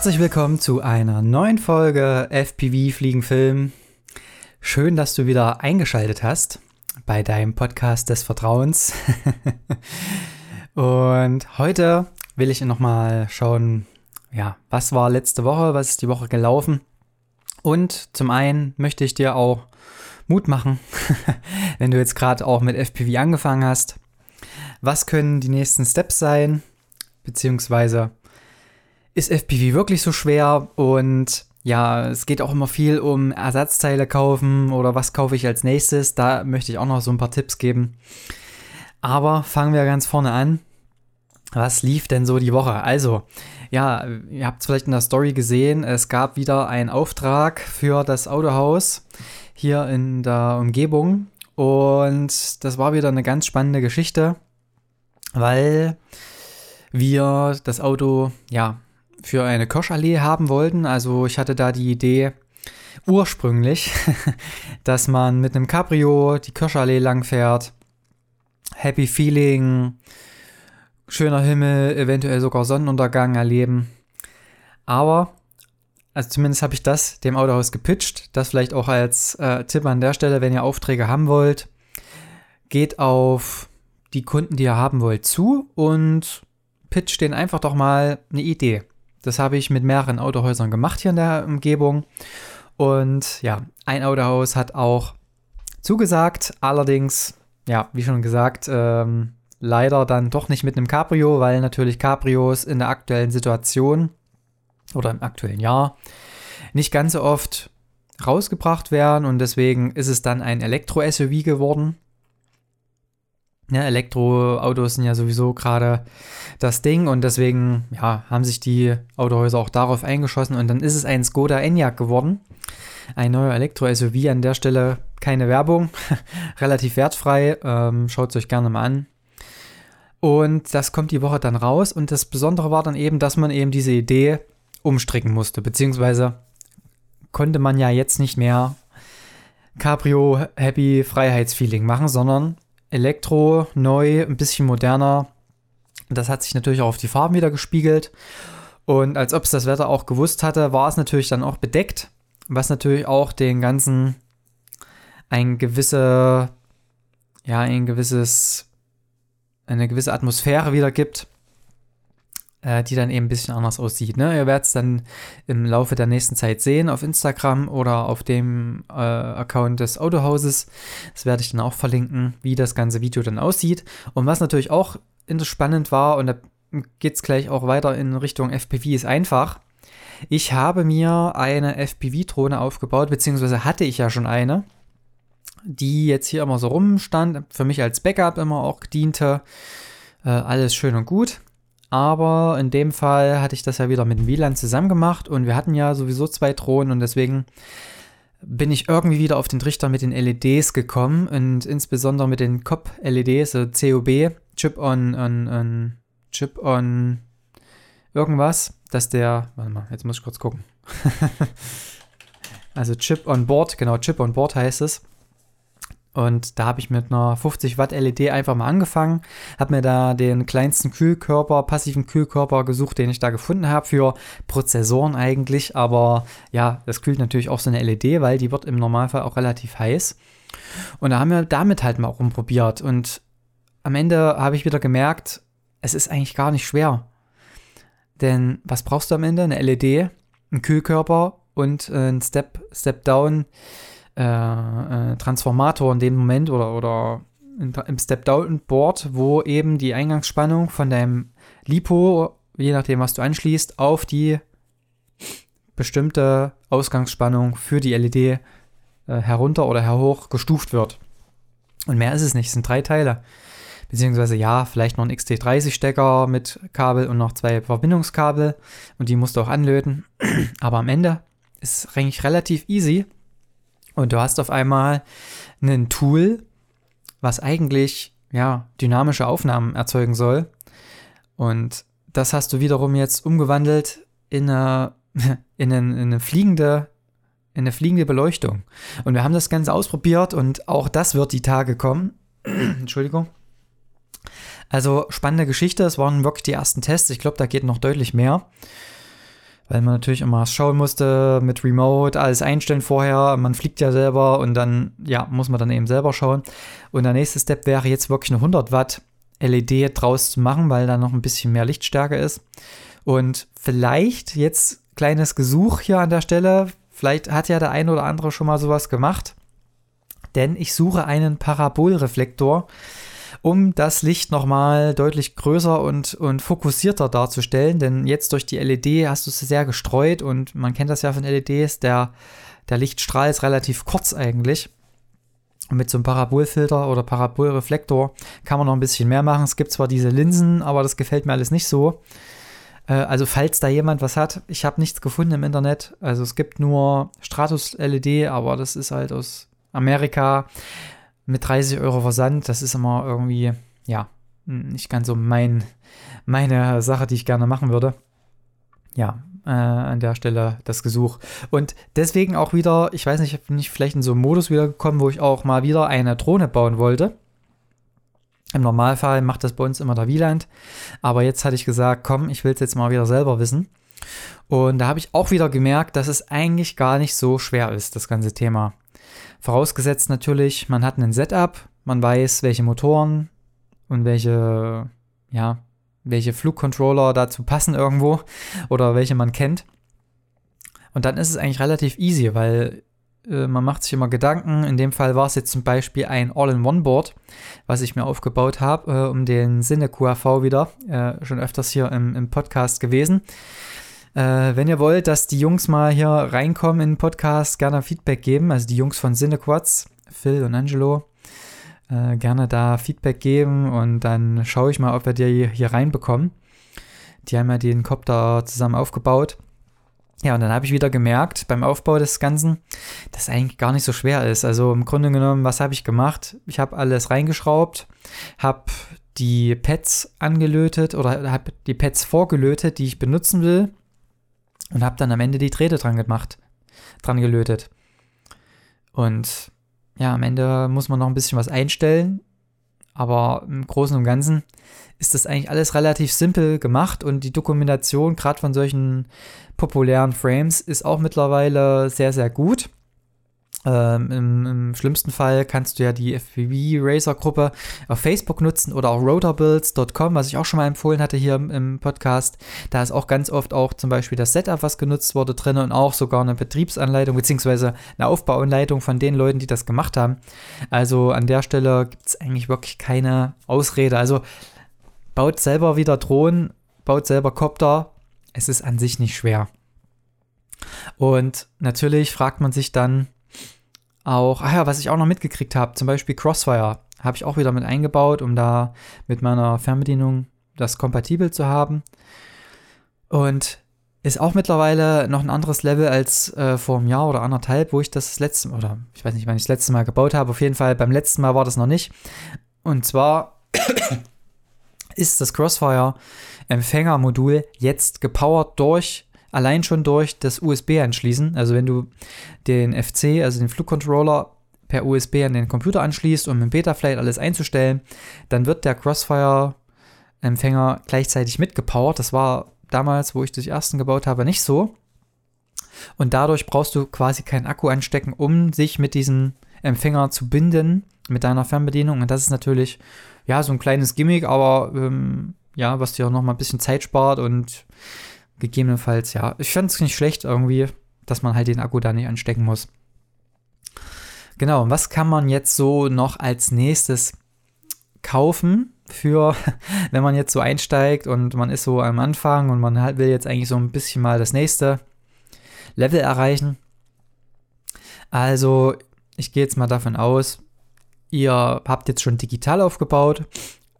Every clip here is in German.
Herzlich willkommen zu einer neuen Folge FPV Fliegenfilm. Schön, dass du wieder eingeschaltet hast bei deinem Podcast des Vertrauens. Und heute will ich nochmal schauen, ja, was war letzte Woche, was ist die Woche gelaufen. Und zum einen möchte ich dir auch Mut machen, wenn du jetzt gerade auch mit FPV angefangen hast. Was können die nächsten Steps sein? Beziehungsweise ist FPV wirklich so schwer? Und ja, es geht auch immer viel um Ersatzteile kaufen oder was kaufe ich als nächstes. Da möchte ich auch noch so ein paar Tipps geben. Aber fangen wir ganz vorne an. Was lief denn so die Woche? Also, ja, ihr habt es vielleicht in der Story gesehen, es gab wieder einen Auftrag für das Autohaus hier in der Umgebung. Und das war wieder eine ganz spannende Geschichte, weil wir das Auto, ja, für eine Kirschallee haben wollten. Also ich hatte da die Idee ursprünglich, dass man mit einem Cabrio die Kirschallee lang fährt. Happy Feeling, schöner Himmel, eventuell sogar Sonnenuntergang erleben. Aber, also zumindest habe ich das dem Autohaus gepitcht. Das vielleicht auch als äh, Tipp an der Stelle, wenn ihr Aufträge haben wollt, geht auf die Kunden, die ihr haben wollt, zu und pitcht denen einfach doch mal eine Idee. Das habe ich mit mehreren Autohäusern gemacht hier in der Umgebung. Und ja, ein Autohaus hat auch zugesagt. Allerdings, ja, wie schon gesagt, ähm, leider dann doch nicht mit einem Cabrio, weil natürlich Cabrios in der aktuellen Situation oder im aktuellen Jahr nicht ganz so oft rausgebracht werden und deswegen ist es dann ein Elektro-SUV geworden. Ja, Elektroautos sind ja sowieso gerade das Ding und deswegen ja, haben sich die Autohäuser auch darauf eingeschossen und dann ist es ein Skoda Enyaq geworden. Ein neuer Elektro-SUV an der Stelle, keine Werbung, relativ wertfrei, ähm, schaut es euch gerne mal an. Und das kommt die Woche dann raus und das Besondere war dann eben, dass man eben diese Idee umstricken musste, beziehungsweise konnte man ja jetzt nicht mehr Cabrio Happy Freiheitsfeeling machen, sondern Elektro, neu, ein bisschen moderner. Das hat sich natürlich auch auf die Farben wieder gespiegelt. Und als ob es das Wetter auch gewusst hatte, war es natürlich dann auch bedeckt, was natürlich auch den ganzen ein gewisse, ja, ein gewisses, eine gewisse Atmosphäre wiedergibt äh, die dann eben ein bisschen anders aussieht. Ne? Ihr werdet es dann im Laufe der nächsten Zeit sehen auf Instagram oder auf dem äh, Account des Autohauses. Das werde ich dann auch verlinken, wie das ganze Video dann aussieht. Und was natürlich auch spannend war, und da geht es gleich auch weiter in Richtung FPV, ist einfach. Ich habe mir eine FPV-Drohne aufgebaut, beziehungsweise hatte ich ja schon eine, die jetzt hier immer so rumstand, für mich als Backup immer auch diente. Äh, alles schön und gut. Aber in dem Fall hatte ich das ja wieder mit dem WLAN zusammen gemacht und wir hatten ja sowieso zwei Drohnen und deswegen bin ich irgendwie wieder auf den Trichter mit den LEDs gekommen und insbesondere mit den COP-LEDs, so COB, Chip on, on, on, Chip on irgendwas, dass der, warte mal, jetzt muss ich kurz gucken. also Chip on Board, genau, Chip on Board heißt es. Und da habe ich mit einer 50 Watt LED einfach mal angefangen, habe mir da den kleinsten Kühlkörper, passiven Kühlkörper gesucht, den ich da gefunden habe für Prozessoren eigentlich. Aber ja, das kühlt natürlich auch so eine LED, weil die wird im Normalfall auch relativ heiß. Und da haben wir damit halt mal rumprobiert. Und am Ende habe ich wieder gemerkt, es ist eigentlich gar nicht schwer. Denn was brauchst du am Ende? Eine LED, ein Kühlkörper und ein Step, Step äh, äh, Transformator in dem Moment oder, oder im Step-Down-Board, wo eben die Eingangsspannung von deinem LiPo, je nachdem, was du anschließt, auf die bestimmte Ausgangsspannung für die LED äh, herunter oder herhoch gestuft wird. Und mehr ist es nicht, es sind drei Teile. Beziehungsweise ja, vielleicht noch ein XT30-Stecker mit Kabel und noch zwei Verbindungskabel und die musst du auch anlöten. Aber am Ende ist es eigentlich relativ easy und du hast auf einmal ein Tool, was eigentlich ja dynamische Aufnahmen erzeugen soll. Und das hast du wiederum jetzt umgewandelt in eine, in eine, in eine fliegende in eine fliegende Beleuchtung. Und wir haben das Ganze ausprobiert und auch das wird die Tage kommen. Entschuldigung. Also spannende Geschichte. Es waren wirklich die ersten Tests. Ich glaube, da geht noch deutlich mehr. Weil man natürlich immer schauen musste mit Remote, alles einstellen vorher. Man fliegt ja selber und dann, ja, muss man dann eben selber schauen. Und der nächste Step wäre jetzt wirklich eine 100 Watt LED draus zu machen, weil da noch ein bisschen mehr Lichtstärke ist. Und vielleicht jetzt kleines Gesuch hier an der Stelle. Vielleicht hat ja der eine oder andere schon mal sowas gemacht. Denn ich suche einen Parabolreflektor, um das Licht nochmal deutlich größer und, und fokussierter darzustellen. Denn jetzt durch die LED hast du es sehr gestreut und man kennt das ja von LEDs, der, der Lichtstrahl ist relativ kurz eigentlich. Und mit so einem Parabolfilter oder Parabolreflektor kann man noch ein bisschen mehr machen. Es gibt zwar diese Linsen, aber das gefällt mir alles nicht so. Äh, also falls da jemand was hat, ich habe nichts gefunden im Internet. Also es gibt nur Stratus LED, aber das ist halt aus Amerika mit 30 Euro Versand. Das ist immer irgendwie, ja, nicht ganz so mein, meine Sache, die ich gerne machen würde. Ja, äh, an der Stelle das Gesuch. Und deswegen auch wieder, ich weiß nicht, bin ich vielleicht in so einen Modus wieder gekommen, wo ich auch mal wieder eine Drohne bauen wollte. Im Normalfall macht das bei uns immer der Wieland. Aber jetzt hatte ich gesagt, komm, ich will es jetzt mal wieder selber wissen. Und da habe ich auch wieder gemerkt, dass es eigentlich gar nicht so schwer ist, das ganze Thema. Vorausgesetzt natürlich, man hat ein Setup, man weiß, welche Motoren und welche, ja, welche Flugcontroller dazu passen irgendwo oder welche man kennt. Und dann ist es eigentlich relativ easy, weil äh, man macht sich immer Gedanken. In dem Fall war es jetzt zum Beispiel ein All-in-One-Board, was ich mir aufgebaut habe, äh, um den Sinne QAV wieder, äh, schon öfters hier im, im Podcast gewesen. Äh, wenn ihr wollt, dass die Jungs mal hier reinkommen in den Podcast, gerne Feedback geben. Also die Jungs von Cinequads, Phil und Angelo, äh, gerne da Feedback geben und dann schaue ich mal, ob wir die hier reinbekommen. Die haben ja den Copter zusammen aufgebaut. Ja, und dann habe ich wieder gemerkt beim Aufbau des Ganzen, dass es eigentlich gar nicht so schwer ist. Also im Grunde genommen, was habe ich gemacht? Ich habe alles reingeschraubt, habe die Pads angelötet oder habe die Pads vorgelötet, die ich benutzen will und habe dann am Ende die Drähte dran gemacht, dran gelötet. Und ja, am Ende muss man noch ein bisschen was einstellen, aber im Großen und Ganzen ist das eigentlich alles relativ simpel gemacht und die Dokumentation gerade von solchen populären Frames ist auch mittlerweile sehr, sehr gut. Ähm, im, im, schlimmsten Fall kannst du ja die FPV Racer Gruppe auf Facebook nutzen oder auch rotorbuilds.com, was ich auch schon mal empfohlen hatte hier im, im, Podcast. Da ist auch ganz oft auch zum Beispiel das Setup, was genutzt wurde, drin und auch sogar eine Betriebsanleitung beziehungsweise eine Aufbauanleitung von den Leuten, die das gemacht haben. Also an der Stelle gibt es eigentlich wirklich keine Ausrede. Also baut selber wieder Drohnen, baut selber Copter. Es ist an sich nicht schwer. Und natürlich fragt man sich dann, auch, ach ja, was ich auch noch mitgekriegt habe, zum Beispiel Crossfire habe ich auch wieder mit eingebaut, um da mit meiner Fernbedienung das kompatibel zu haben. Und ist auch mittlerweile noch ein anderes Level als äh, vor einem Jahr oder anderthalb, wo ich das, das letzte oder ich weiß nicht, wann ich das letzte Mal gebaut habe. Auf jeden Fall beim letzten Mal war das noch nicht. Und zwar ist das Crossfire Empfängermodul jetzt gepowert durch allein schon durch das USB anschließen. Also wenn du den FC, also den Flugcontroller per USB an den Computer anschließt, um im Betaflight alles einzustellen, dann wird der Crossfire-Empfänger gleichzeitig mitgepowert. Das war damals, wo ich das ersten gebaut habe, nicht so. Und dadurch brauchst du quasi keinen Akku anstecken, um sich mit diesem Empfänger zu binden, mit deiner Fernbedienung. Und das ist natürlich, ja, so ein kleines Gimmick, aber ähm, ja, was dir auch noch mal ein bisschen Zeit spart und gegebenenfalls, ja, ich fand es nicht schlecht irgendwie, dass man halt den Akku da nicht anstecken muss. Genau, was kann man jetzt so noch als nächstes kaufen für, wenn man jetzt so einsteigt und man ist so am Anfang und man will jetzt eigentlich so ein bisschen mal das nächste Level erreichen. Also, ich gehe jetzt mal davon aus, ihr habt jetzt schon digital aufgebaut.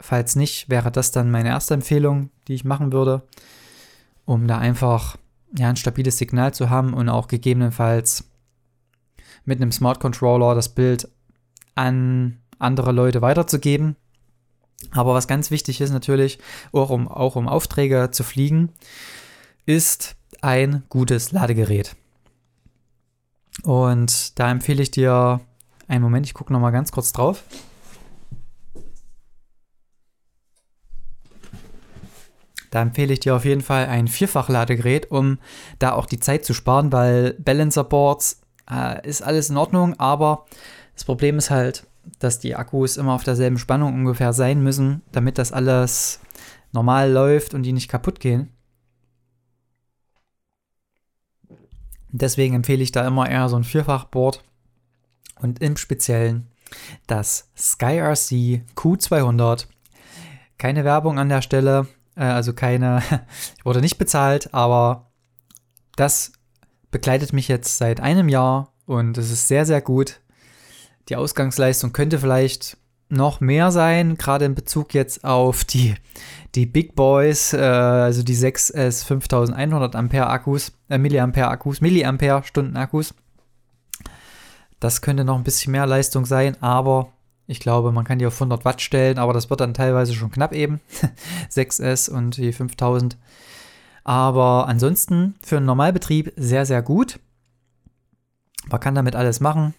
Falls nicht, wäre das dann meine erste Empfehlung, die ich machen würde um da einfach ja, ein stabiles Signal zu haben und auch gegebenenfalls mit einem Smart Controller das Bild an andere Leute weiterzugeben. Aber was ganz wichtig ist natürlich, auch um, auch um Aufträge zu fliegen, ist ein gutes Ladegerät. Und da empfehle ich dir einen Moment, ich gucke noch mal ganz kurz drauf. Da empfehle ich dir auf jeden Fall ein Vierfach-Ladegerät, um da auch die Zeit zu sparen, weil Balancer Boards äh, ist alles in Ordnung, aber das Problem ist halt, dass die Akkus immer auf derselben Spannung ungefähr sein müssen, damit das alles normal läuft und die nicht kaputt gehen. Deswegen empfehle ich da immer eher so ein Vierfach-Board und im Speziellen das SkyRC Q200. Keine Werbung an der Stelle, also keine, ich wurde nicht bezahlt, aber das begleitet mich jetzt seit einem Jahr und es ist sehr, sehr gut. Die Ausgangsleistung könnte vielleicht noch mehr sein, gerade in Bezug jetzt auf die, die Big Boys, äh, also die 6S 5100 Ampere Akkus, äh, Milliampere Akkus, Milliampere Stunden Akkus. Das könnte noch ein bisschen mehr Leistung sein, aber ich glaube, man kann die auf 100 Watt stellen, aber das wird dann teilweise schon knapp eben. 6S und die 5000. Aber ansonsten für einen Normalbetrieb sehr, sehr gut. Man kann damit alles machen.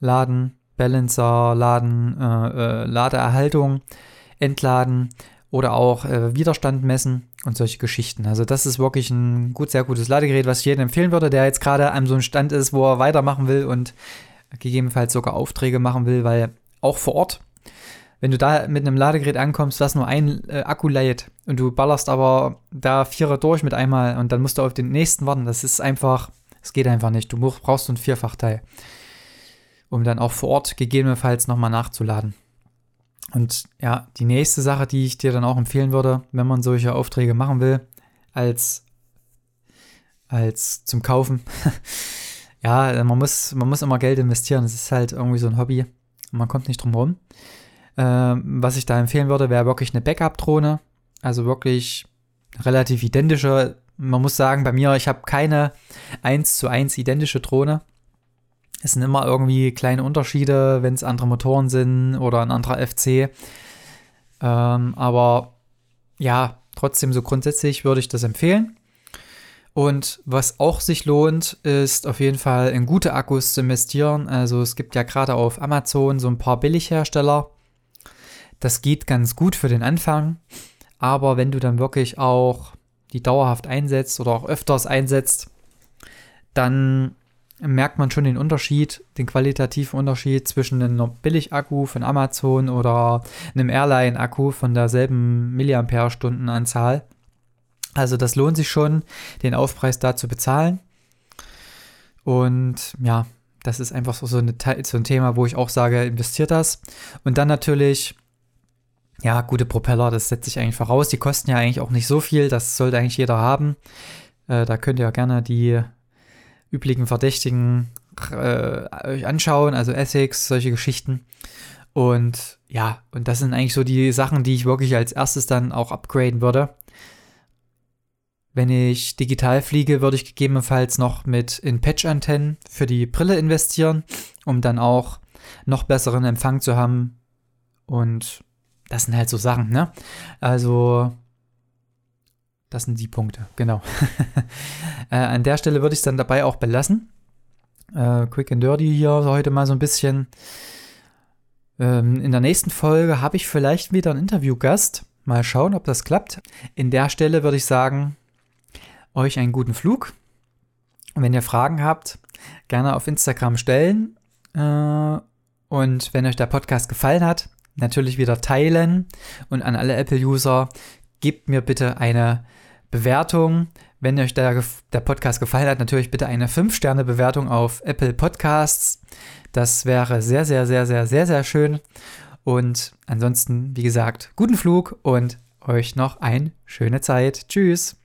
Laden, Balancer, Laden, äh, äh, Ladeerhaltung, Entladen oder auch äh, Widerstand messen und solche Geschichten. Also das ist wirklich ein gut, sehr gutes Ladegerät, was ich jedem empfehlen würde, der jetzt gerade an so einem Stand ist, wo er weitermachen will und gegebenenfalls sogar Aufträge machen will, weil auch vor Ort, wenn du da mit einem Ladegerät ankommst, was nur ein äh, Akku lädt und du ballerst aber da Vierer durch mit einmal und dann musst du auf den nächsten warten, das ist einfach, es geht einfach nicht. Du brauchst so ein Vierfachteil um dann auch vor Ort gegebenenfalls nochmal nachzuladen. Und ja, die nächste Sache, die ich dir dann auch empfehlen würde, wenn man solche Aufträge machen will, als, als zum Kaufen. ja, man muss, man muss immer Geld investieren. Es ist halt irgendwie so ein Hobby. Man kommt nicht drum rum. Ähm, was ich da empfehlen würde, wäre wirklich eine Backup-Drohne. Also wirklich relativ identische. Man muss sagen, bei mir, ich habe keine 1 zu 1 identische Drohne. Es sind immer irgendwie kleine Unterschiede, wenn es andere Motoren sind oder ein anderer FC. Ähm, aber ja, trotzdem so grundsätzlich würde ich das empfehlen. Und was auch sich lohnt, ist auf jeden Fall in gute Akkus zu investieren. Also es gibt ja gerade auf Amazon so ein paar Billighersteller. Das geht ganz gut für den Anfang. Aber wenn du dann wirklich auch die dauerhaft einsetzt oder auch öfters einsetzt, dann merkt man schon den Unterschied, den qualitativen Unterschied zwischen einem Billig-Akku von Amazon oder einem Airline-Akku von derselben Milliampere-Stunden-Anzahl. Also das lohnt sich schon, den Aufpreis da zu bezahlen. Und ja, das ist einfach so, eine, so ein Thema, wo ich auch sage, investiert das. Und dann natürlich, ja, gute Propeller, das setze ich eigentlich voraus. Die kosten ja eigentlich auch nicht so viel, das sollte eigentlich jeder haben. Äh, da könnt ihr ja gerne die üblichen Verdächtigen äh, euch anschauen, also Essex, solche Geschichten. Und ja, und das sind eigentlich so die Sachen, die ich wirklich als erstes dann auch upgraden würde. Wenn ich digital fliege, würde ich gegebenenfalls noch mit in Patch-Antennen für die Brille investieren, um dann auch noch besseren Empfang zu haben. Und das sind halt so Sachen, ne? Also das sind die Punkte, genau. äh, an der Stelle würde ich es dann dabei auch belassen. Äh, quick and Dirty hier heute mal so ein bisschen. Ähm, in der nächsten Folge habe ich vielleicht wieder einen Interviewgast. Mal schauen, ob das klappt. In der Stelle würde ich sagen, euch einen guten Flug. Und wenn ihr Fragen habt, gerne auf Instagram stellen. Äh, und wenn euch der Podcast gefallen hat, natürlich wieder teilen. Und an alle Apple-User, gebt mir bitte eine Bewertung. Wenn euch der, der Podcast gefallen hat, natürlich bitte eine 5-Sterne-Bewertung auf Apple Podcasts. Das wäre sehr, sehr, sehr, sehr, sehr, sehr schön. Und ansonsten, wie gesagt, guten Flug und euch noch eine schöne Zeit. Tschüss.